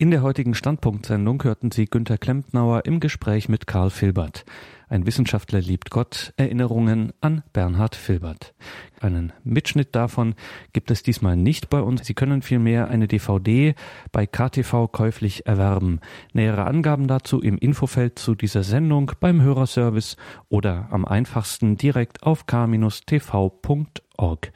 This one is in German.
In der heutigen Standpunktsendung hörten Sie Günter Klempnauer im Gespräch mit Karl Filbert. Ein Wissenschaftler liebt Gott, Erinnerungen an Bernhard Filbert. Einen Mitschnitt davon gibt es diesmal nicht bei uns. Sie können vielmehr eine DVD bei KTV käuflich erwerben. Nähere Angaben dazu im Infofeld zu dieser Sendung beim Hörerservice oder am einfachsten direkt auf k-tv.org.